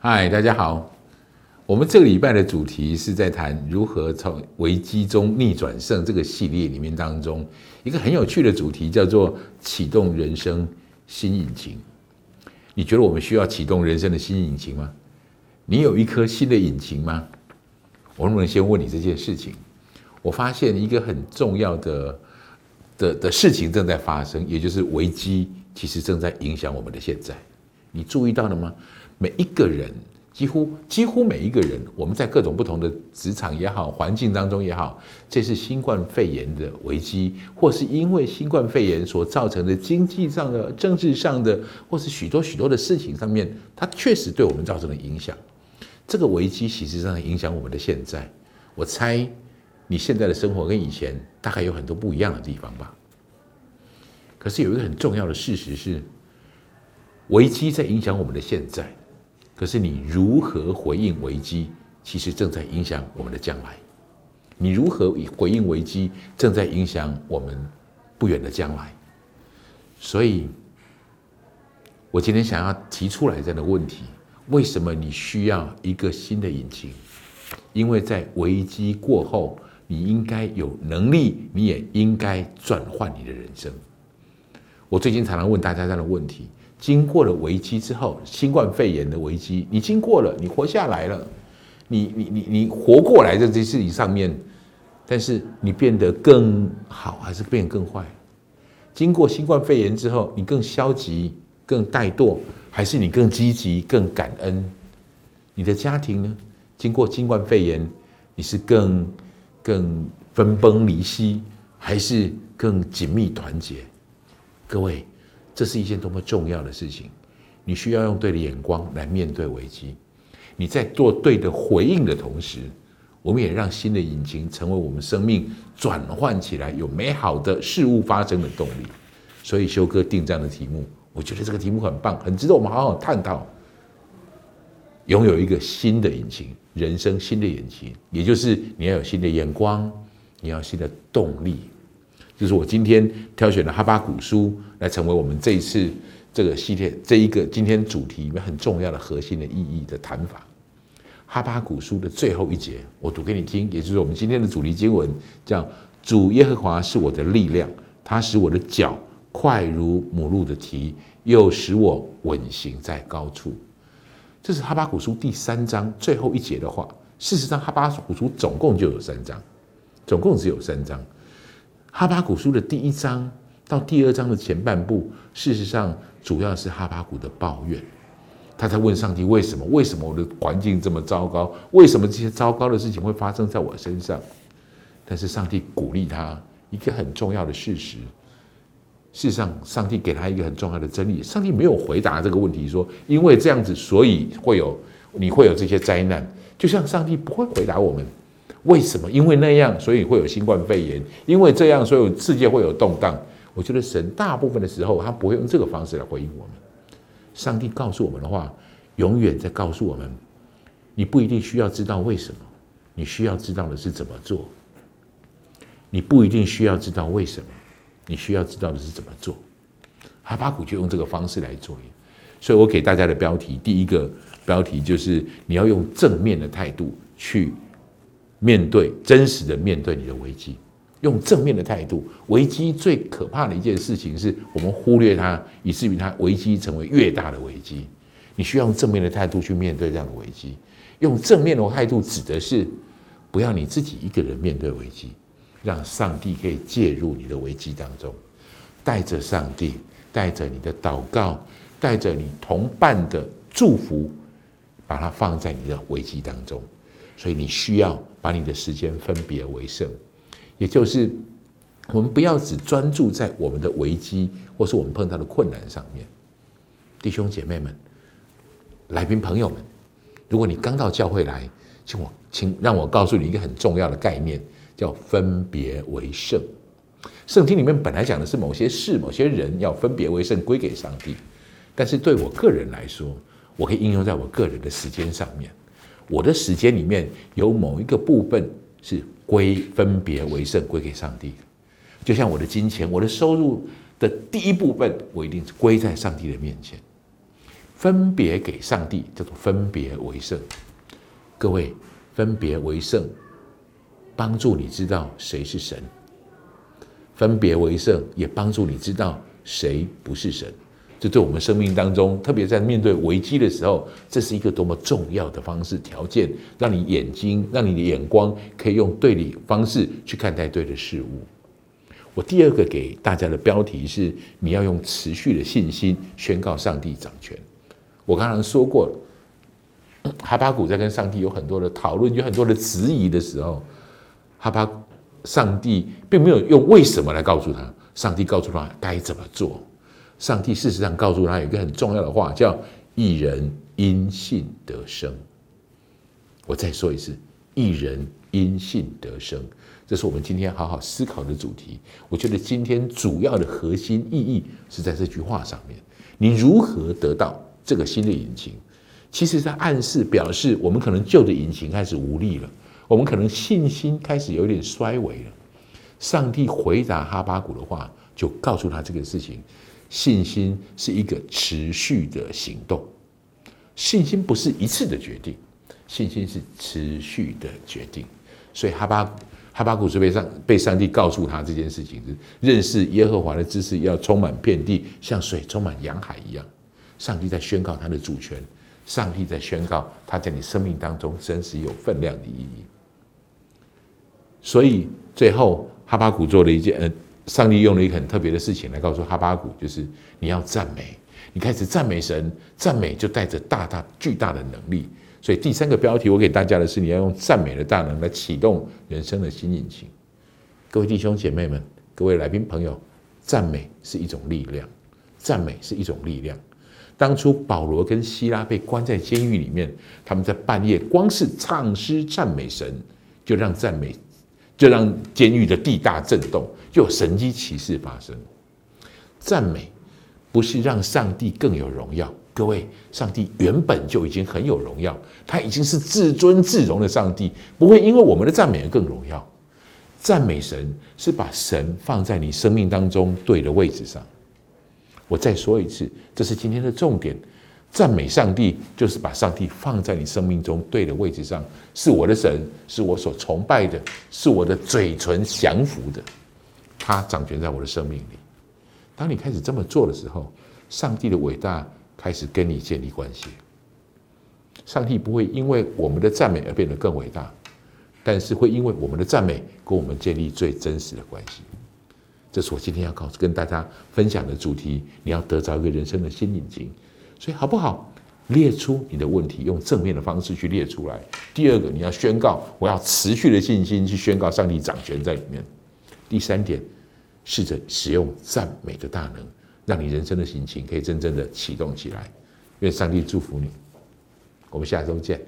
嗨，大家好。我们这个礼拜的主题是在谈如何从危机中逆转胜这个系列里面当中一个很有趣的主题，叫做启动人生新引擎。你觉得我们需要启动人生的新引擎吗？你有一颗新的引擎吗？我能不能先问你这件事情？我发现一个很重要的的的事情正在发生，也就是危机其实正在影响我们的现在。你注意到了吗？每一个人，几乎几乎每一个人，我们在各种不同的职场也好，环境当中也好，这是新冠肺炎的危机，或是因为新冠肺炎所造成的经济上的、政治上的，或是许多许多的事情上面，它确实对我们造成了影响。这个危机其实上影响我们的现在。我猜你现在的生活跟以前大概有很多不一样的地方吧。可是有一个很重要的事实是，危机在影响我们的现在，可是你如何回应危机，其实正在影响我们的将来。你如何以回应危机，正在影响我们不远的将来。所以，我今天想要提出来这样的问题。为什么你需要一个新的引擎？因为在危机过后，你应该有能力，你也应该转换你的人生。我最近常常问大家这样的问题：经过了危机之后，新冠肺炎的危机，你经过了，你活下来了，你你你你活过来在这事情上面，但是你变得更好还是变更坏？经过新冠肺炎之后，你更消极、更怠惰。还是你更积极、更感恩？你的家庭呢？经过新冠肺炎，你是更更分崩离析，还是更紧密团结？各位，这是一件多么重要的事情！你需要用对的眼光来面对危机。你在做对的回应的同时，我们也让新的引擎成为我们生命转换起来有美好的事物发生的动力。所以，修哥定这样的题目。我觉得这个题目很棒，很值得我们好好探讨。拥有一个新的引擎，人生新的引擎，也就是你要有新的眼光，你要新的动力。就是我今天挑选的哈巴古书来成为我们这一次这个系列这一个今天主题里面很重要的核心的意义的谈法。哈巴古书的最后一节，我读给你听，也就是我们今天的主题经文，叫“主耶和华是我的力量，他使我的脚快如母鹿的蹄”。又使我稳行在高处，这是哈巴古书第三章最后一节的话。事实上，哈巴古书总共就有三章，总共只有三章。哈巴古书的第一章到第二章的前半部，事实上主要是哈巴古的抱怨，他在问上帝为什么？为什么我的环境这么糟糕？为什么这些糟糕的事情会发生在我身上？但是上帝鼓励他一个很重要的事实。事实上，上帝给他一个很重要的真理。上帝没有回答这个问题，说因为这样子，所以会有你会有这些灾难。就像上帝不会回答我们为什么，因为那样，所以会有新冠肺炎；因为这样，所以世界会有动荡。我觉得神大部分的时候，他不会用这个方式来回应我们。上帝告诉我们的话，永远在告诉我们：你不一定需要知道为什么，你需要知道的是怎么做。你不一定需要知道为什么。你需要知道的是怎么做，哈巴古就用这个方式来做。所以我给大家的标题，第一个标题就是你要用正面的态度去面对真实的面对你的危机，用正面的态度。危机最可怕的一件事情是我们忽略它，以至于它危机成为越大的危机。你需要用正面的态度去面对这样的危机。用正面的态度指的是不要你自己一个人面对危机。让上帝可以介入你的危机当中，带着上帝，带着你的祷告，带着你同伴的祝福，把它放在你的危机当中。所以你需要把你的时间分别为圣，也就是我们不要只专注在我们的危机或是我们碰到的困难上面。弟兄姐妹们、来宾朋友们，如果你刚到教会来，请我请让我告诉你一个很重要的概念。叫分别为圣，圣经里面本来讲的是某些事、某些人要分别为圣，归给上帝。但是对我个人来说，我可以应用在我个人的时间上面。我的时间里面有某一个部分是归分别为圣，归给上帝。就像我的金钱、我的收入的第一部分，我一定是归在上帝的面前。分别给上帝，叫做分别为圣。各位，分别为圣，帮助你知道谁是神；分别为圣，也帮助你知道谁不是神。这对我们生命当中，特别在面对危机的时候，这是一个多么重要的方式条件，让你眼睛，让你的眼光可以用对的方式去看待对的事物。我第二个给大家的标题是：你要用持续的信心宣告上帝掌权。我刚刚说过了，哈巴谷在跟上帝有很多的讨论，有很多的质疑的时候，哈巴上帝并没有用为什么来告诉他，上帝告诉他该怎么做。上帝事实上告诉他有一个很重要的话，叫“一人因信得生”。我再说一次，“一人因信得生”，这是我们今天好好思考的主题。我觉得今天主要的核心意义是在这句话上面：你如何得到这个新的引擎？其实，在暗示表示，我们可能旧的引擎开始无力了，我们可能信心开始有点衰微了。上帝回答哈巴谷的话，就告诉他这个事情。信心是一个持续的行动，信心不是一次的决定，信心是持续的决定。所以哈巴哈巴谷是被上被上帝告诉他这件事情是认识耶和华的知识要充满遍地，像水充满洋海一样。上帝在宣告他的主权，上帝在宣告他在你生命当中真实有分量的意义。所以最后哈巴谷做了一件呃。上帝用了一个很特别的事情来告诉哈巴谷，就是你要赞美，你开始赞美神，赞美就带着大大巨大的能力。所以第三个标题我给大家的是，你要用赞美的大能来启动人生的新引擎。各位弟兄姐妹们，各位来宾朋友，赞美是一种力量，赞美是一种力量。当初保罗跟希拉被关在监狱里面，他们在半夜光是唱诗赞美神，就让赞美。就让监狱的地大震动，就有神机骑士发生。赞美不是让上帝更有荣耀，各位，上帝原本就已经很有荣耀，他已经是至尊至荣的上帝，不会因为我们的赞美而更荣耀。赞美神是把神放在你生命当中对的位置上。我再说一次，这是今天的重点。赞美上帝，就是把上帝放在你生命中对的位置上，是我的神，是我所崇拜的，是我的嘴唇降服的，他掌权在我的生命里。当你开始这么做的时候，上帝的伟大开始跟你建立关系。上帝不会因为我们的赞美而变得更伟大，但是会因为我们的赞美跟我们建立最真实的关系。这是我今天要告诉跟大家分享的主题。你要得着一个人生的新引擎。所以好不好？列出你的问题，用正面的方式去列出来。第二个，你要宣告，我要持续的信心去宣告上帝掌权在里面。第三点，试着使用赞美的大能，让你人生的心情可以真正的启动起来。愿上帝祝福你。我们下周见。